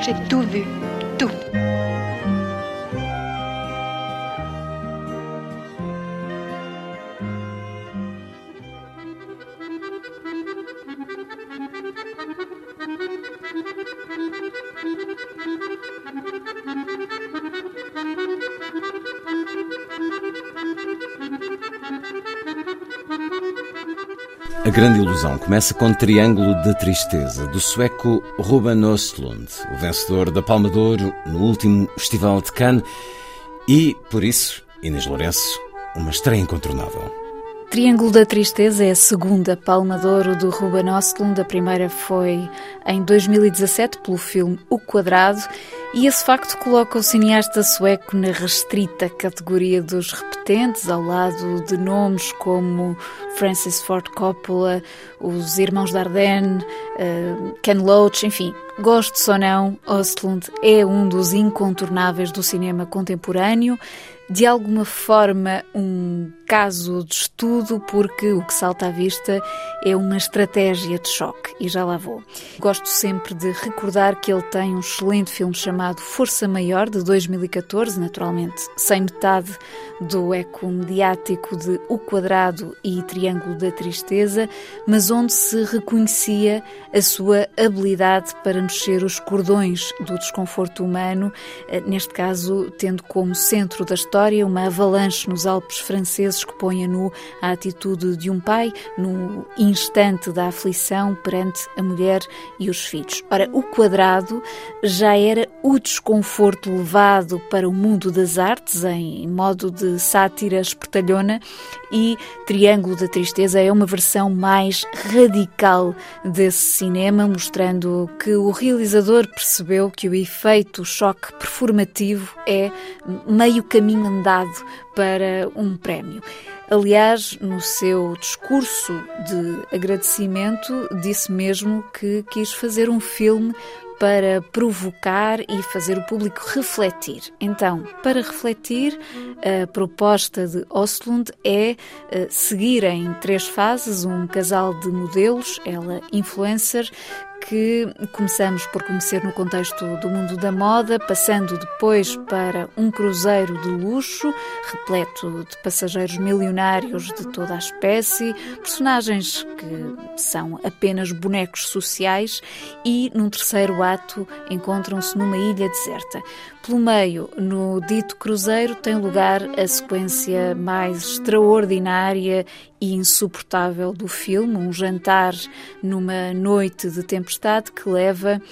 J'ai tout vu. Tout. Grande Ilusão começa com Triângulo da Tristeza, do sueco Ruben Östlund, o vencedor da Palma de Ouro no último Festival de Cannes, e, por isso, Inês Lourenço, uma estreia incontornável. Triângulo da Tristeza é a segunda Palma de Ouro do Ruben Östlund. A primeira foi em 2017 pelo filme O Quadrado e esse facto coloca o cineasta sueco na restrita categoria dos repetentes, ao lado de nomes como Francis Ford Coppola, os Irmãos Dardenne, uh, Ken Loach, enfim. Gosto ou não, Östlund é um dos incontornáveis do cinema contemporâneo de alguma forma um caso de estudo, porque o que salta à vista é uma estratégia de choque, e já lá vou. Gosto sempre de recordar que ele tem um excelente filme chamado Força Maior, de 2014, naturalmente sem metade do eco mediático de O Quadrado e Triângulo da Tristeza, mas onde se reconhecia a sua habilidade para mexer os cordões do desconforto humano, neste caso tendo como centro da história uma avalanche nos Alpes franceses que põe a nu a atitude de um pai no instante da aflição perante a mulher e os filhos. Ora, o quadrado já era o desconforto levado para o mundo das artes em modo de sátira espertalhona e Triângulo da Tristeza é uma versão mais radical desse cinema, mostrando que o realizador percebeu que o efeito choque performativo é meio caminho andado para um prémio. Aliás, no seu discurso de agradecimento, disse mesmo que quis fazer um filme para provocar e fazer o público refletir. Então, para refletir, a proposta de Ostlund é seguir em três fases um casal de modelos, ela influencer, que começamos por conhecer no contexto do mundo da moda, passando depois para um cruzeiro de luxo, repleto de passageiros milionários de toda a espécie, personagens que são apenas bonecos sociais, e num terceiro ato encontram-se numa ilha deserta. Pelo meio, no dito cruzeiro, tem lugar a sequência mais extraordinária e insuportável do filme, um jantar numa noite de tempestade que leva,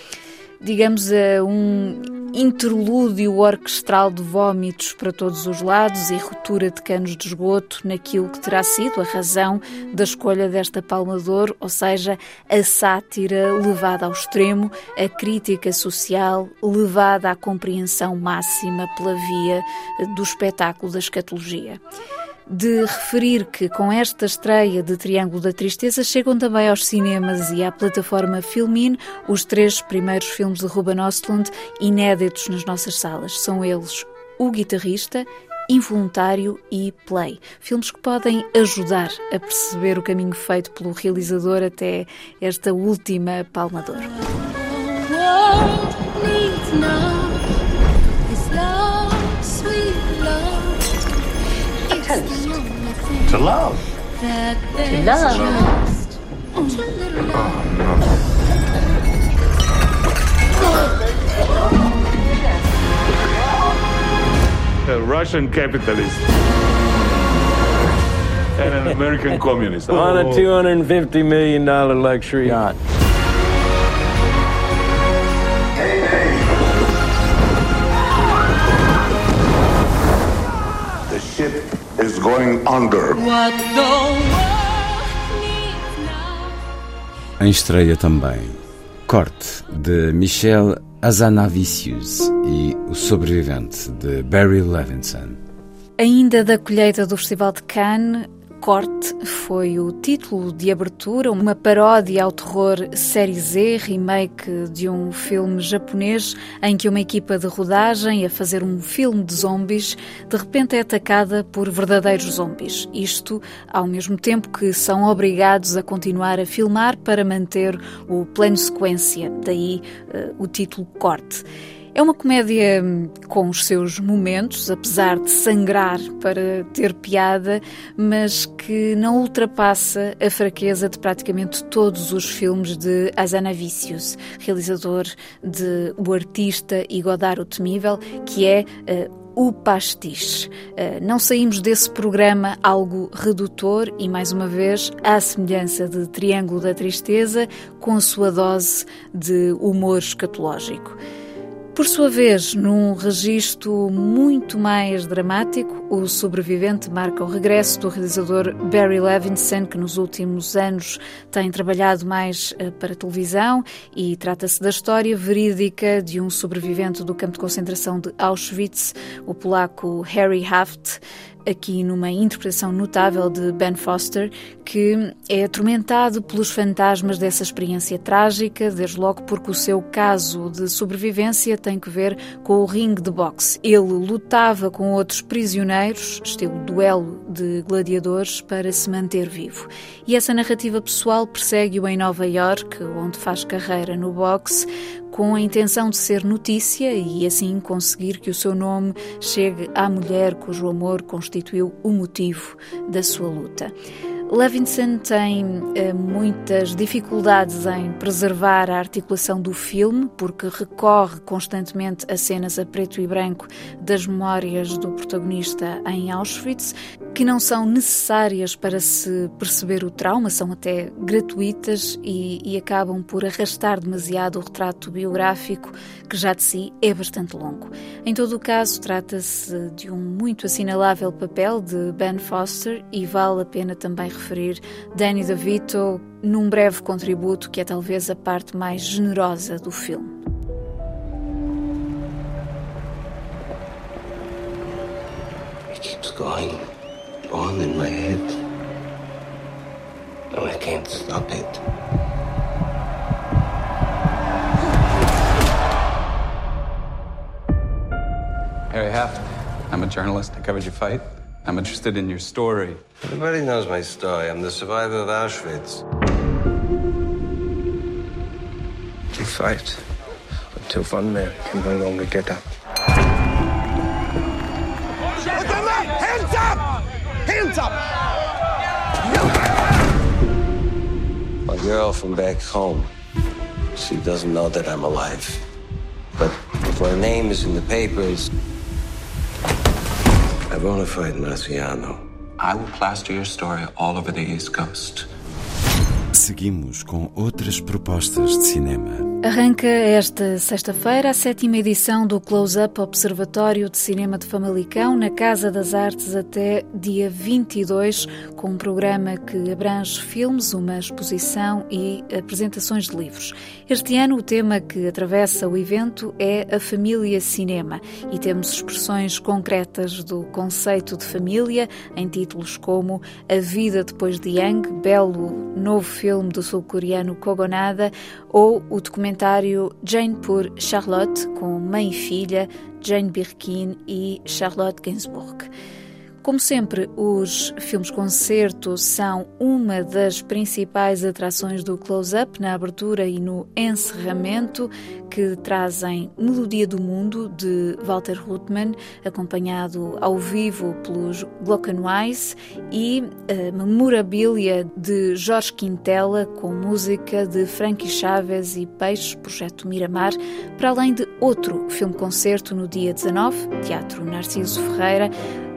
digamos, a um interlúdio orquestral de vômitos para todos os lados e ruptura de canos de esgoto naquilo que terá sido a razão da escolha desta Palma de Ouro, ou seja, a sátira levada ao extremo, a crítica social levada à compreensão máxima pela via do espetáculo da escatologia de referir que com esta estreia de Triângulo da Tristeza chegam também aos cinemas e à plataforma Filmin os três primeiros filmes de Ruben Östlund inéditos nas nossas salas. São eles O Guitarrista, Involuntário e Play. Filmes que podem ajudar a perceber o caminho feito pelo realizador até esta última Palma de Ouro. To love. To love. A Russian capitalist and an American communist. On a $250 million luxury yacht. is going under. What the world needs now. Em estreia também, Corte de Michel Azanavicius e O Sobrevivente de Barry Levinson. Ainda da colheita do Festival de Cannes, Corte foi o título de abertura, uma paródia ao terror série Z, remake de um filme japonês em que uma equipa de rodagem a fazer um filme de zombies de repente é atacada por verdadeiros zombies. Isto ao mesmo tempo que são obrigados a continuar a filmar para manter o plano sequência, daí uh, o título Corte. É uma comédia hum, com os seus momentos, apesar de sangrar para ter piada, mas que não ultrapassa a fraqueza de praticamente todos os filmes de Azanavicius, realizador de O Artista e Godard o Temível, que é uh, o pastiche. Uh, não saímos desse programa algo redutor e, mais uma vez, à semelhança de Triângulo da Tristeza, com a sua dose de humor escatológico. Por sua vez, num registro muito mais dramático, o sobrevivente marca o regresso do realizador Barry Levinson, que nos últimos anos tem trabalhado mais eh, para televisão e trata-se da história verídica de um sobrevivente do campo de concentração de Auschwitz, o polaco Harry Haft, aqui numa interpretação notável de Ben Foster, que é atormentado pelos fantasmas dessa experiência trágica, desde logo porque o seu caso de sobrevivência tem que ver com o ringue de boxe. Ele lutava com outros prisioneiros, estilo duelo de gladiadores, para se manter vivo. E essa narrativa pessoal persegue-o em Nova York, onde faz carreira no boxe, com a intenção de ser notícia e assim conseguir que o seu nome chegue à mulher cujo amor constituiu o motivo da sua luta. Levinson tem eh, muitas dificuldades em preservar a articulação do filme, porque recorre constantemente a cenas a preto e branco das memórias do protagonista em Auschwitz, que não são necessárias para se perceber o trauma, são até gratuitas e, e acabam por arrastar demasiado o retrato biográfico, que já de si é bastante longo. Em todo o caso, trata-se de um muito assinalável papel de Ben Foster e vale a pena também referir Danny DeVito num breve contributo que é talvez a parte mais generosa do filme. It keeps going on in my head. And I can't stop it. Harry Haft. I'm a journalist. I covered your fight. I'm interested in your story. Everybody knows my story. I'm the survivor of Auschwitz. We fight until one man can no longer get up. Hands up! Hands up! My girl from back home, she doesn't know that I'm alive. But if her name is in the papers, To fight Marciano. I will plaster your story all over the East Coast. Seguimos com outras propostas de cinema. Arranca esta sexta-feira a sétima edição do Close-Up Observatório de Cinema de Famalicão, na Casa das Artes, até dia 22, com um programa que abrange filmes, uma exposição e apresentações de livros. Este ano, o tema que atravessa o evento é a família cinema e temos expressões concretas do conceito de família em títulos como A Vida Depois de Yang, belo novo filme do sul-coreano Kogonada, ou o documentário Jane por Charlotte, com mãe e filha, Jane Birkin e Charlotte Gainsbourg. Como sempre, os filmes-concerto são uma das principais atrações do Close-Up na abertura e no encerramento, que trazem Melodia do Mundo de Walter Ruttmann, acompanhado ao vivo pelos Glockenweiss, e a Memorabilia de Jorge Quintela, com música de Frankie Chaves e Peixes, Projeto Miramar, para além de outro filme-concerto no dia 19, Teatro Narciso Ferreira,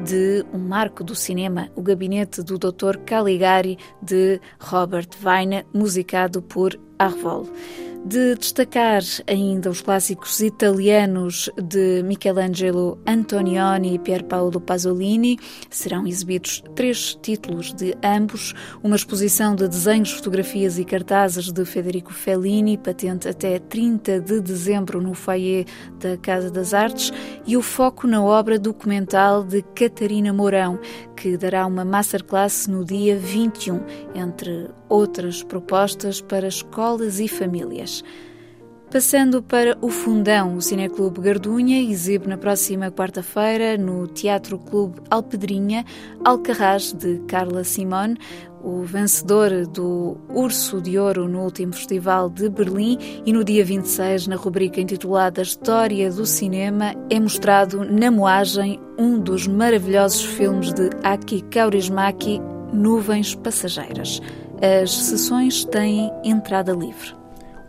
de um marco do cinema, O Gabinete do Dr. Caligari, de Robert Weine, musicado por Arvol. De destacar ainda os clássicos italianos de Michelangelo Antonioni e Pier Paolo Pasolini, serão exibidos três títulos de ambos, uma exposição de desenhos, fotografias e cartazes de Federico Fellini, patente até 30 de dezembro no foyer da Casa das Artes, e o foco na obra documental de Catarina Mourão, que dará uma masterclass no dia 21, entre outras propostas para escolas e famílias. Passando para o Fundão, o Cineclube Gardunha exibe na próxima quarta-feira no Teatro Clube Alpedrinha Alcarrás de Carla Simone, o vencedor do Urso de Ouro no último Festival de Berlim e no dia 26, na rubrica intitulada História do Cinema, é mostrado na moagem um dos maravilhosos filmes de Aki Kaurismäki, Nuvens Passageiras. As sessões têm entrada livre.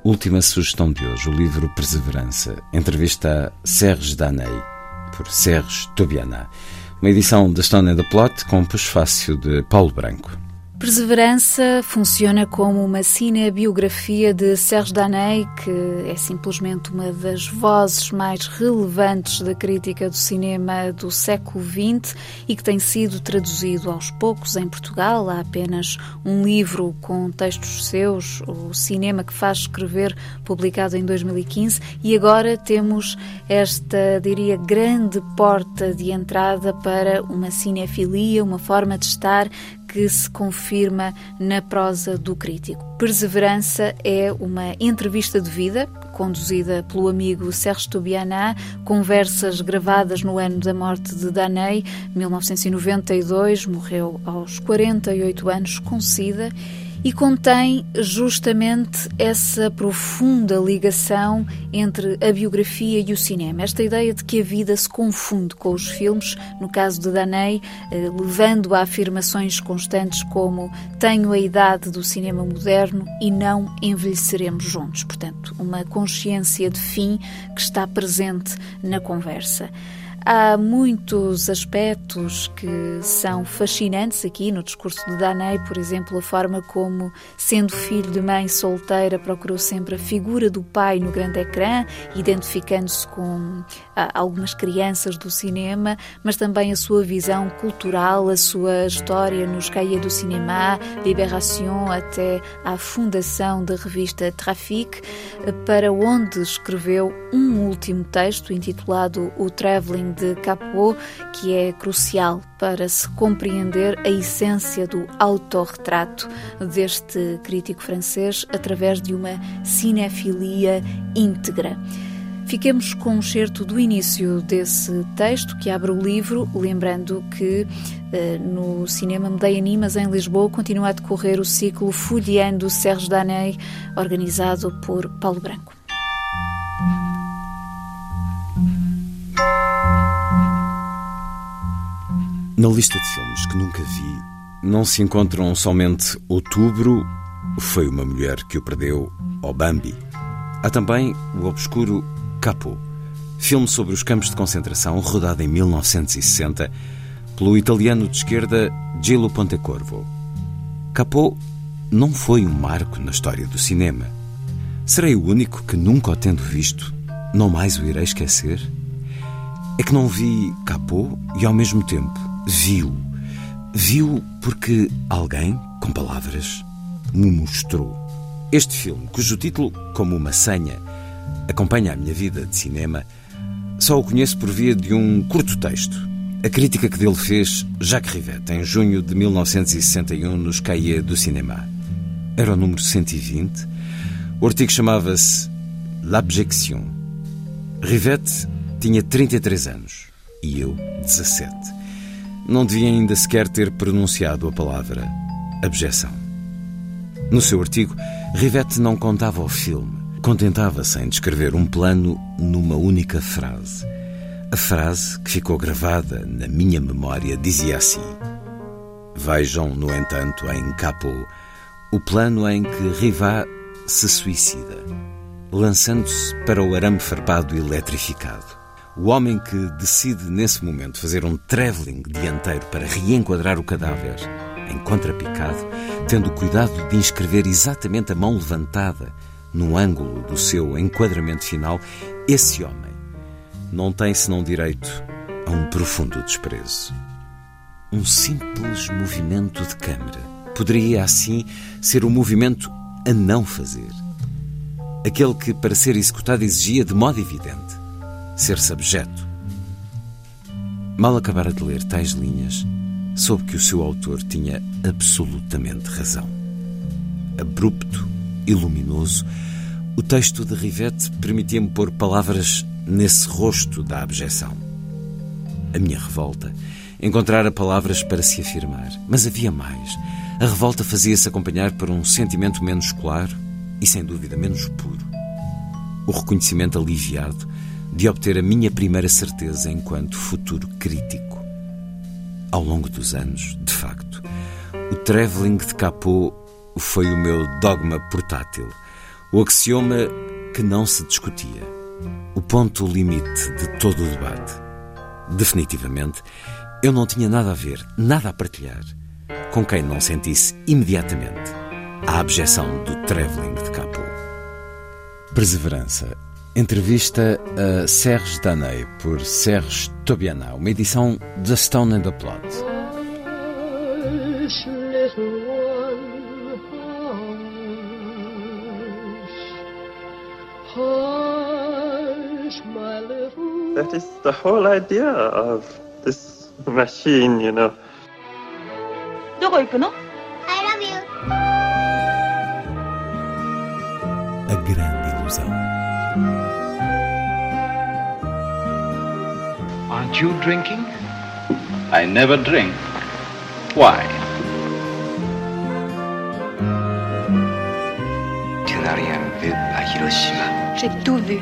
Última sugestão de hoje, o livro Perseverança, entrevista a Serge Daney, por Serge Tobiana. Uma edição da Stone and the Plot com pós-fácil de Paulo Branco. Perseverança funciona como uma cinebiografia de Serge Daney, que é simplesmente uma das vozes mais relevantes da crítica do cinema do século XX e que tem sido traduzido aos poucos em Portugal. Há apenas um livro com textos seus, O Cinema que Faz Escrever, publicado em 2015, e agora temos esta, diria, grande porta de entrada para uma cinefilia, uma forma de estar que se confirma na prosa do crítico. Perseverança é uma entrevista de vida, conduzida pelo amigo Serge Tobiana, conversas gravadas no ano da morte de Daney, 1992, morreu aos 48 anos com SIDA e contém justamente essa profunda ligação entre a biografia e o cinema. Esta ideia de que a vida se confunde com os filmes, no caso de Daney, eh, levando a afirmações constantes como tenho a idade do cinema moderno e não envelheceremos juntos. Portanto, uma consciência de fim que está presente na conversa. Há muitos aspectos que são fascinantes aqui no discurso de Danei, por exemplo, a forma como, sendo filho de mãe solteira, procurou sempre a figura do pai no grande ecrã, identificando-se com ah, algumas crianças do cinema, mas também a sua visão cultural, a sua história nos Cahiers do Cinema, Libération, até à fundação da revista Trafic, para onde escreveu um último texto intitulado O Traveling de Capot, que é crucial para se compreender a essência do autorretrato deste crítico francês através de uma cinefilia íntegra. Fiquemos com um certo do início desse texto que abre o livro, lembrando que eh, no Cinema Medeia Animas, em Lisboa, continua a decorrer o ciclo Folheando Serge Daney, organizado por Paulo Branco. Na lista de filmes que nunca vi, não se encontram somente Outubro, foi uma mulher que o perdeu, ou Bambi. Há também o obscuro Capo, filme sobre os campos de concentração, rodado em 1960 pelo italiano de esquerda Gillo Pontecorvo. Capo não foi um marco na história do cinema. Serei o único que, nunca o tendo visto, não mais o irei esquecer? É que não vi Capô e, ao mesmo tempo, viu. Viu porque alguém, com palavras, me mostrou. Este filme, cujo título, como uma senha, acompanha a minha vida de cinema, só o conheço por via de um curto texto. A crítica que dele fez Jacques Rivette em junho de 1961 nos Cahiers do Cinema. Era o número 120. O artigo chamava-se L'Abjection. Rivette tinha 33 anos e eu 17 não devia ainda sequer ter pronunciado a palavra abjeção. No seu artigo, Rivette não contava o filme, contentava-se em descrever um plano numa única frase. A frase que ficou gravada na minha memória dizia assim: Vejam, no entanto, em Capo, o plano em que Rivat se suicida, lançando-se para o arame farpado eletrificado. O homem que decide nesse momento fazer um travelling dianteiro para reenquadrar o cadáver em contrapicado, tendo cuidado de inscrever exatamente a mão levantada no ângulo do seu enquadramento final, esse homem não tem senão direito a um profundo desprezo. Um simples movimento de câmara poderia, assim, ser um movimento a não fazer. Aquele que, para ser executado, exigia de modo evidente ser-se abjeto. Mal acabara de ler tais linhas, soube que o seu autor tinha absolutamente razão. Abrupto e luminoso, o texto de Rivette permitia-me pôr palavras nesse rosto da abjeção. A minha revolta encontrara palavras para se afirmar, mas havia mais. A revolta fazia-se acompanhar por um sentimento menos claro e, sem dúvida, menos puro. O reconhecimento aliviado de obter a minha primeira certeza enquanto futuro crítico. Ao longo dos anos, de facto, o travelling de Capot foi o meu dogma portátil, o axioma que não se discutia, o ponto limite de todo o debate. Definitivamente, eu não tinha nada a ver, nada a partilhar com quem não sentisse imediatamente a abjeção do travelling de Capot. Perseverança. Entrevista a Serge Daney por Serge Tobiana, uma edição da Stone and the Plot. Hush, little one, hush. Hush, my little That is the whole idea of this machine, you know. どこ行くの I love you. A grande ilusão. Aren't you drinking? I never drink. Why? Tu n'as rien vu à Hiroshima. J'ai tout vu.